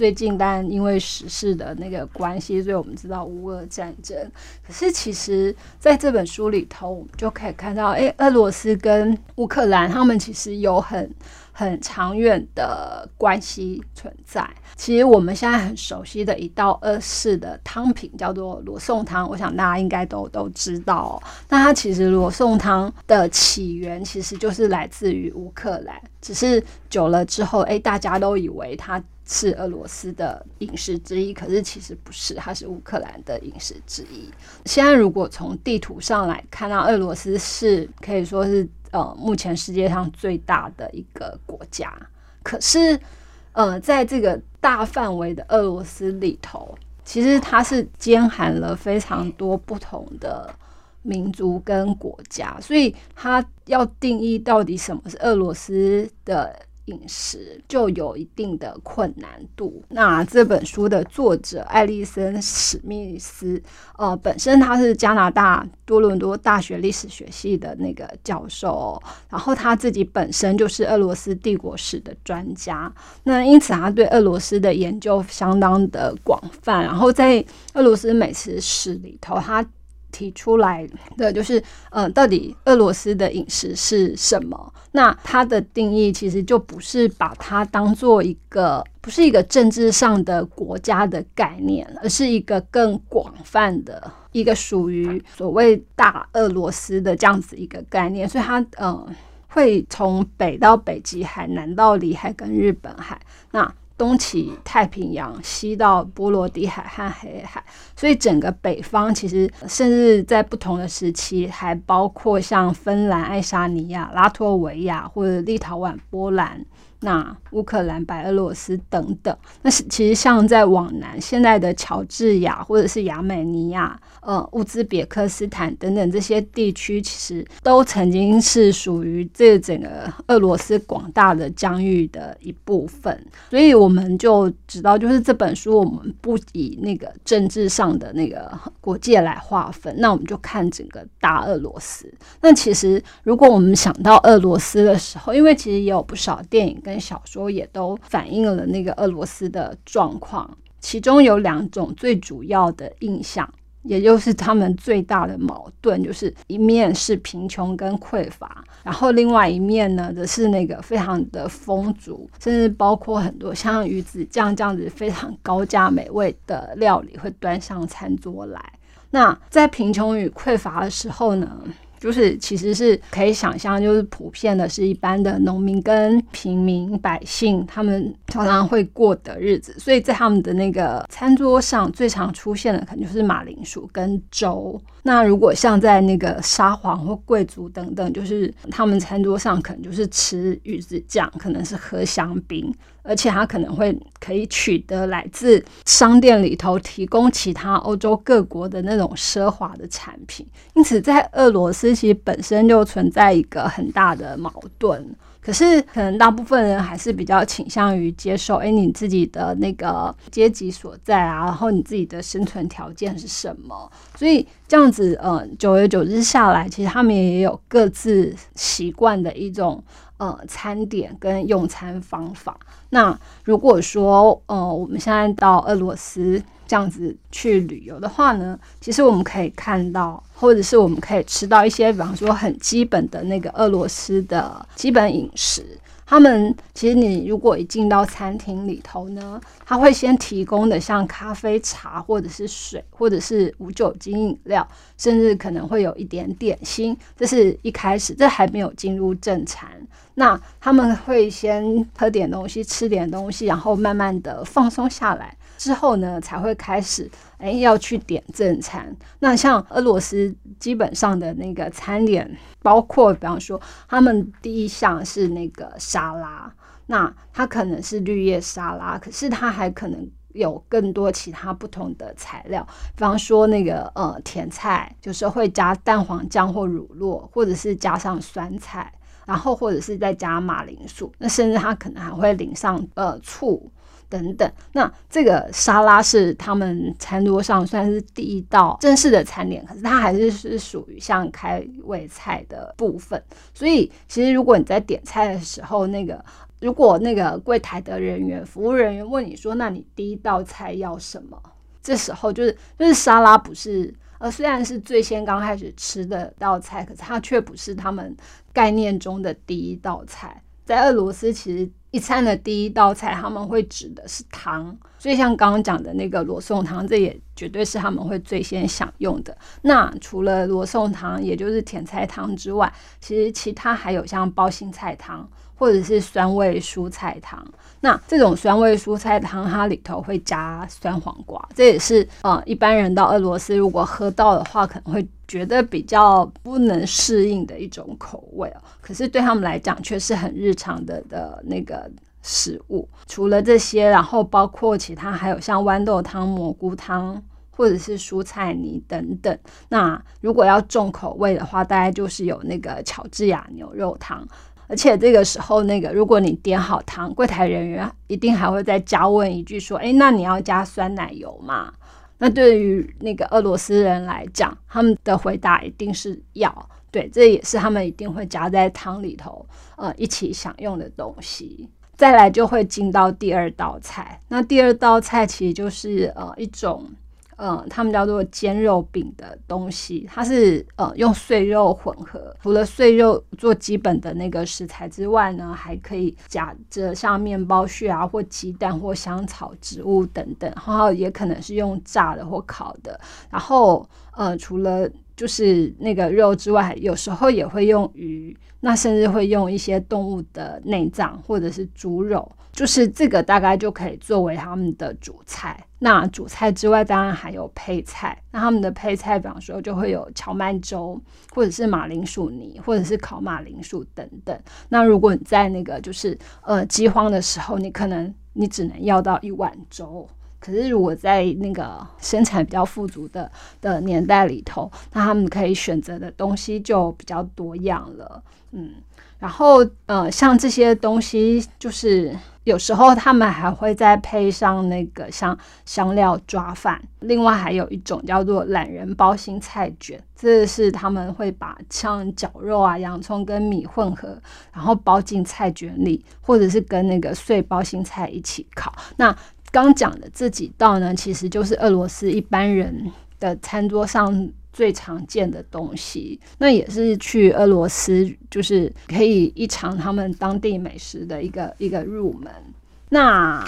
最近当然因为时事的那个关系，所以我们知道乌俄战争。可是其实在这本书里头，我们就可以看到，哎，俄罗斯跟乌克兰他们其实有很。很长远的关系存在。其实我们现在很熟悉的一道俄式的汤品叫做罗宋汤，我想大家应该都都知道。那它其实罗宋汤的起源其实就是来自于乌克兰，只是久了之后，哎，大家都以为它是俄罗斯的饮食之一，可是其实不是，它是乌克兰的饮食之一。现在如果从地图上来看到，俄罗斯是可以说是。呃，目前世界上最大的一个国家，可是，呃，在这个大范围的俄罗斯里头，其实它是兼含了非常多不同的民族跟国家，所以它要定义到底什么是俄罗斯的。饮食就有一定的困难度。那这本书的作者艾丽森史密斯，呃，本身他是加拿大多伦多大学历史学系的那个教授，然后他自己本身就是俄罗斯帝国史的专家。那因此他对俄罗斯的研究相当的广泛。然后在俄罗斯美食史里头，他提出来的就是，嗯，到底俄罗斯的饮食是什么？那它的定义其实就不是把它当做一个，不是一个政治上的国家的概念，而是一个更广泛的一个属于所谓大俄罗斯的这样子一个概念。所以它，嗯，会从北到北极海，南到里海跟日本海。那东起太平洋，西到波罗的海和黑海，所以整个北方其实甚至在不同的时期，还包括像芬兰、爱沙尼亚、拉脱维亚或者立陶宛、波兰。那乌克兰、白俄罗斯等等，那是其实像在往南，现在的乔治亚或者是亚美尼亚、呃乌兹别克斯坦等等这些地区，其实都曾经是属于这整个俄罗斯广大的疆域的一部分。所以我们就知道，就是这本书我们不以那个政治上的那个国界来划分，那我们就看整个大俄罗斯。那其实如果我们想到俄罗斯的时候，因为其实也有不少电影跟跟小说也都反映了那个俄罗斯的状况，其中有两种最主要的印象，也就是他们最大的矛盾，就是一面是贫穷跟匮乏，然后另外一面呢，则是那个非常的丰足，甚至包括很多像鱼子酱这样子非常高价美味的料理会端上餐桌来。那在贫穷与匮乏的时候呢？就是其实是可以想象，就是普遍的是一般的农民跟平民百姓，他们常常会过的日子。所以在他们的那个餐桌上，最常出现的可能就是马铃薯跟粥。那如果像在那个沙皇或贵族等等，就是他们餐桌上可能就是吃鱼子酱，可能是喝香槟。而且它可能会可以取得来自商店里头提供其他欧洲各国的那种奢华的产品，因此在俄罗斯其实本身就存在一个很大的矛盾。可是可能大部分人还是比较倾向于接受，哎，你自己的那个阶级所在啊，然后你自己的生存条件是什么？所以这样子，嗯，久而久之下来，其实他们也有各自习惯的一种。呃，餐点跟用餐方法。那如果说，呃，我们现在到俄罗斯这样子去旅游的话呢，其实我们可以看到，或者是我们可以吃到一些，比方说很基本的那个俄罗斯的基本饮食。他们其实，你如果一进到餐厅里头呢，他会先提供的像咖啡、茶，或者是水，或者是无酒精饮料，甚至可能会有一点点心。这是一开始，这还没有进入正餐。那他们会先喝点东西，吃点东西，然后慢慢的放松下来。之后呢，才会开始哎要去点正餐。那像俄罗斯基本上的那个餐点，包括比方说，他们第一项是那个沙拉，那它可能是绿叶沙拉，可是它还可能有更多其他不同的材料，比方说那个呃甜菜，就是会加蛋黄酱或乳酪，或者是加上酸菜，然后或者是再加马铃薯，那甚至它可能还会淋上呃醋。等等，那这个沙拉是他们餐桌上算是第一道正式的餐点，可是它还是是属于像开胃菜的部分。所以，其实如果你在点菜的时候，那个如果那个柜台的人员、服务人员问你说：“那你第一道菜要什么？”这时候就是就是沙拉不是呃，虽然是最先刚开始吃的道菜，可是它却不是他们概念中的第一道菜。在俄罗斯，其实一餐的第一道菜他们会指的是汤，所以像刚刚讲的那个罗宋汤，这也绝对是他们会最先享用的。那除了罗宋汤，也就是甜菜汤之外，其实其他还有像包心菜汤。或者是酸味蔬菜汤，那这种酸味蔬菜汤，它里头会加酸黄瓜，这也是呃一般人到俄罗斯如果喝到的话，可能会觉得比较不能适应的一种口味哦。可是对他们来讲，却是很日常的的那个食物。除了这些，然后包括其他还有像豌豆汤、蘑菇汤，或者是蔬菜泥等等。那如果要重口味的话，大概就是有那个乔治亚牛肉汤。而且这个时候，那个如果你点好汤，柜台人员一定还会再加问一句说：“哎，那你要加酸奶油吗？”那对于那个俄罗斯人来讲，他们的回答一定是要。对，这也是他们一定会加在汤里头，呃，一起享用的东西。再来就会进到第二道菜，那第二道菜其实就是呃一种。嗯，他们叫做煎肉饼的东西，它是呃用碎肉混合，除了碎肉做基本的那个食材之外呢，还可以夹着像面包屑啊，或鸡蛋或香草植物等等，然后也可能是用炸的或烤的。然后呃，除了就是那个肉之外，有时候也会用鱼，那甚至会用一些动物的内脏或者是猪肉。就是这个大概就可以作为他们的主菜。那主菜之外，当然还有配菜。那他们的配菜，比方说就会有荞麦粥，或者是马铃薯泥，或者是烤马铃薯等等。那如果你在那个就是呃饥荒的时候，你可能你只能要到一碗粥。可是如果在那个生产比较富足的的年代里头，那他们可以选择的东西就比较多样了。嗯，然后呃像这些东西就是。有时候他们还会再配上那个像香料抓饭，另外还有一种叫做懒人包心菜卷，这是他们会把像绞肉啊、洋葱跟米混合，然后包进菜卷里，或者是跟那个碎包心菜一起烤。那刚讲的这几道呢，其实就是俄罗斯一般人的餐桌上。最常见的东西，那也是去俄罗斯就是可以一尝他们当地美食的一个一个入门。那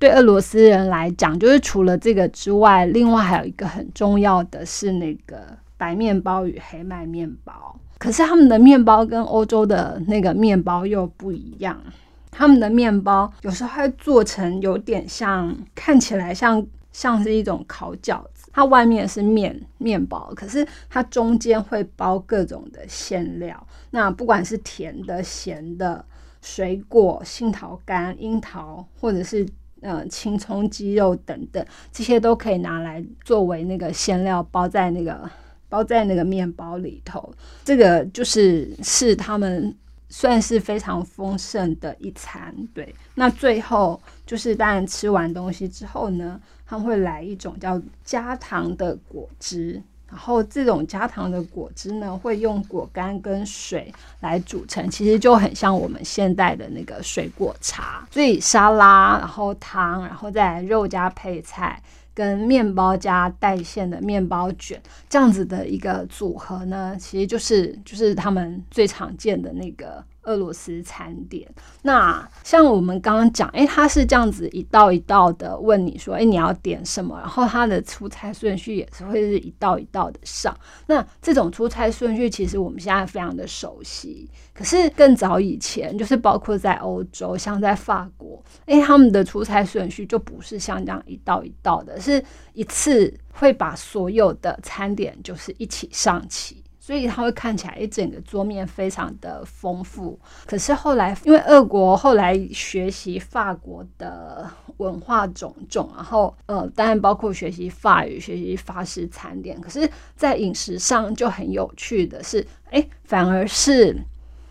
对俄罗斯人来讲，就是除了这个之外，另外还有一个很重要的是那个白面包与黑麦面包。可是他们的面包跟欧洲的那个面包又不一样，他们的面包有时候会做成有点像，看起来像像是一种烤饺子。它外面是面面包，可是它中间会包各种的馅料。那不管是甜的、咸的、水果、杏桃干、樱桃，或者是呃青葱鸡肉等等，这些都可以拿来作为那个馅料，包在那个包在那个面包里头。这个就是是他们算是非常丰盛的一餐。对，那最后就是当然吃完东西之后呢。他会来一种叫加糖的果汁，然后这种加糖的果汁呢，会用果干跟水来组成，其实就很像我们现代的那个水果茶。所以沙拉，然后汤，然后再肉加配菜，跟面包加带馅的面包卷，这样子的一个组合呢，其实就是就是他们最常见的那个。俄罗斯餐点，那像我们刚刚讲，诶，他是这样子一道一道的问你说，诶，你要点什么？然后他的出菜顺序也是会是一道一道的上。那这种出菜顺序，其实我们现在非常的熟悉。可是更早以前，就是包括在欧洲，像在法国，诶，他们的出菜顺序就不是像这样一道一道的，是一次会把所有的餐点就是一起上齐。所以它会看起来一整个桌面非常的丰富。可是后来，因为俄国后来学习法国的文化种种，然后呃，当然包括学习法语、学习法式餐点。可是，在饮食上就很有趣的是，哎，反而是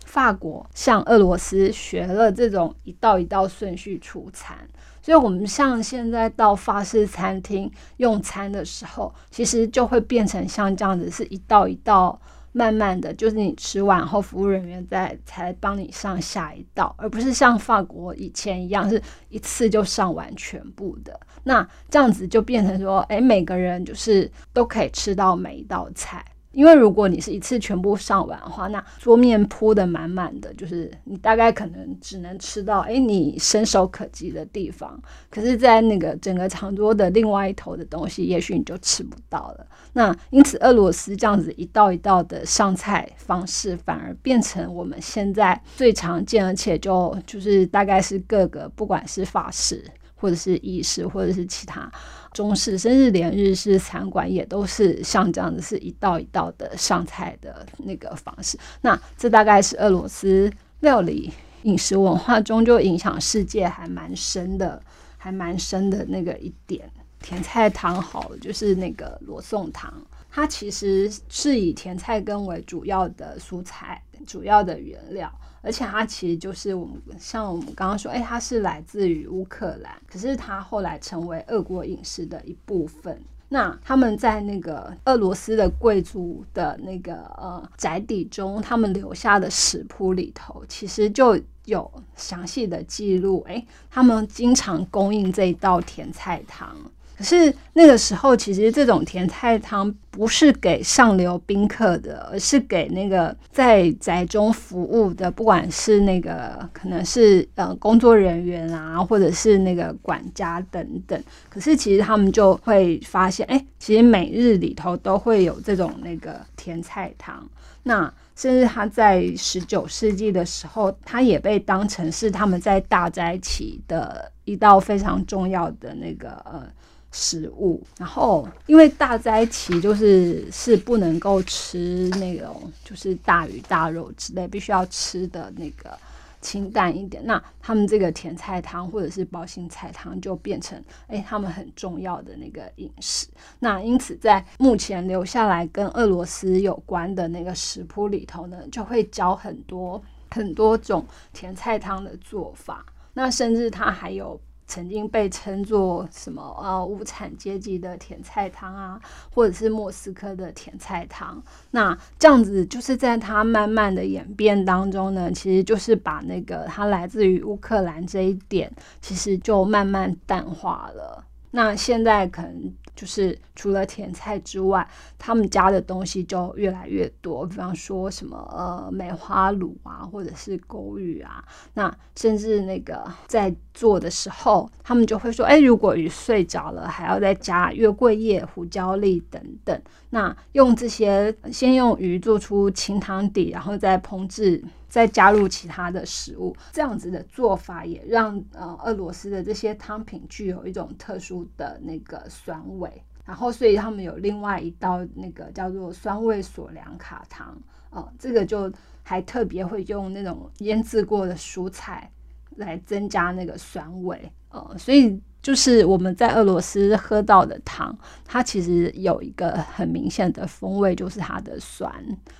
法国向俄罗斯学了这种一道一道顺序出餐。所以，我们像现在到法式餐厅用餐的时候，其实就会变成像这样子，是一道一道慢慢的就是你吃完后，服务人员再才帮你上下一道，而不是像法国以前一样是一次就上完全部的。那这样子就变成说，哎，每个人就是都可以吃到每一道菜。因为如果你是一次全部上完的话，那桌面铺的满满的，就是你大概可能只能吃到哎你伸手可及的地方，可是，在那个整个长桌的另外一头的东西，也许你就吃不到了。那因此，俄罗斯这样子一道一道的上菜方式，反而变成我们现在最常见，而且就就是大概是各个不管是法式或者是意式或者是其他。中式甚至连日式餐馆也都是像这样子，是一道一道的上菜的那个方式。那这大概是俄罗斯料理饮食文化中就影响世界还蛮深的，还蛮深的那个一点。甜菜汤好，就是那个罗宋汤，它其实是以甜菜根为主要的蔬菜，主要的原料。而且它其实就是我们像我们刚刚说，哎，它是来自于乌克兰，可是它后来成为俄国饮食的一部分。那他们在那个俄罗斯的贵族的那个呃宅邸中，他们留下的食谱里头，其实就有详细的记录，哎，他们经常供应这一道甜菜汤。可是那个时候，其实这种甜菜汤不是给上流宾客的，而是给那个在宅中服务的，不管是那个可能是呃工作人员啊，或者是那个管家等等。可是其实他们就会发现，哎，其实每日里头都会有这种那个甜菜汤。那甚至他在十九世纪的时候，他也被当成是他们在大灾期的一道非常重要的那个呃。食物，然后因为大灾期就是是不能够吃那种就是大鱼大肉之类，必须要吃的那个清淡一点。那他们这个甜菜汤或者是包心菜汤就变成哎他们很重要的那个饮食。那因此在目前留下来跟俄罗斯有关的那个食谱里头呢，就会教很多很多种甜菜汤的做法。那甚至它还有。曾经被称作什么呃无产阶级的甜菜汤啊，或者是莫斯科的甜菜汤。那这样子就是在它慢慢的演变当中呢，其实就是把那个它来自于乌克兰这一点，其实就慢慢淡化了。那现在可能。就是除了甜菜之外，他们家的东西就越来越多。比方说什么呃梅花卤啊，或者是狗鱼啊，那甚至那个在做的时候，他们就会说：哎，如果鱼睡着了，还要再加月桂叶、胡椒粒等等。那用这些先用鱼做出清汤底，然后再烹制。再加入其他的食物，这样子的做法也让呃俄罗斯的这些汤品具有一种特殊的那个酸味。然后，所以他们有另外一道那个叫做酸味索良卡汤，哦，这个就还特别会用那种腌制过的蔬菜来增加那个酸味，呃，所以就是我们在俄罗斯喝到的汤，它其实有一个很明显的风味，就是它的酸。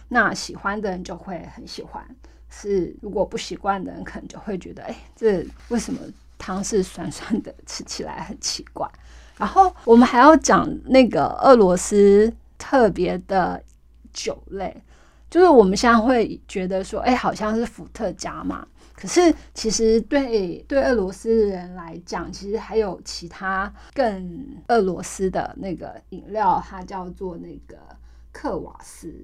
那喜欢的人就会很喜欢。是，如果不习惯的人可能就会觉得，哎，这为什么汤是酸酸的，吃起来很奇怪。然后我们还要讲那个俄罗斯特别的酒类，就是我们现在会觉得说，哎，好像是伏特加嘛。可是其实对对俄罗斯人来讲，其实还有其他更俄罗斯的那个饮料，它叫做那个克瓦斯。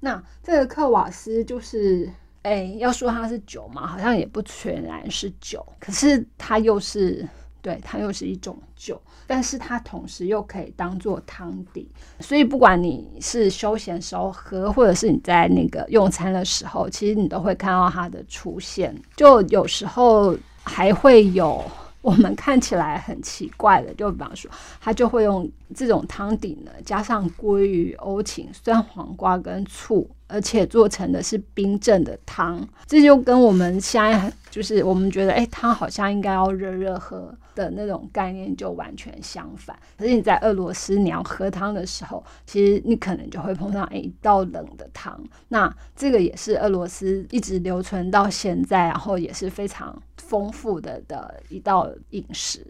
那这个克瓦斯就是。哎，要说它是酒嘛，好像也不全然是酒，可是它又是，对，它又是一种酒，但是它同时又可以当做汤底，所以不管你是休闲时候喝，或者是你在那个用餐的时候，其实你都会看到它的出现，就有时候还会有我们看起来很奇怪的，就比方说，它就会用这种汤底呢，加上鲑鱼、欧芹、酸黄瓜跟醋。而且做成的是冰镇的汤，这就跟我们现在就是我们觉得，哎，汤好像应该要热热喝的那种概念就完全相反。可是你在俄罗斯，你要喝汤的时候，其实你可能就会碰上一道冷的汤。那这个也是俄罗斯一直留存到现在，然后也是非常丰富的的一道饮食。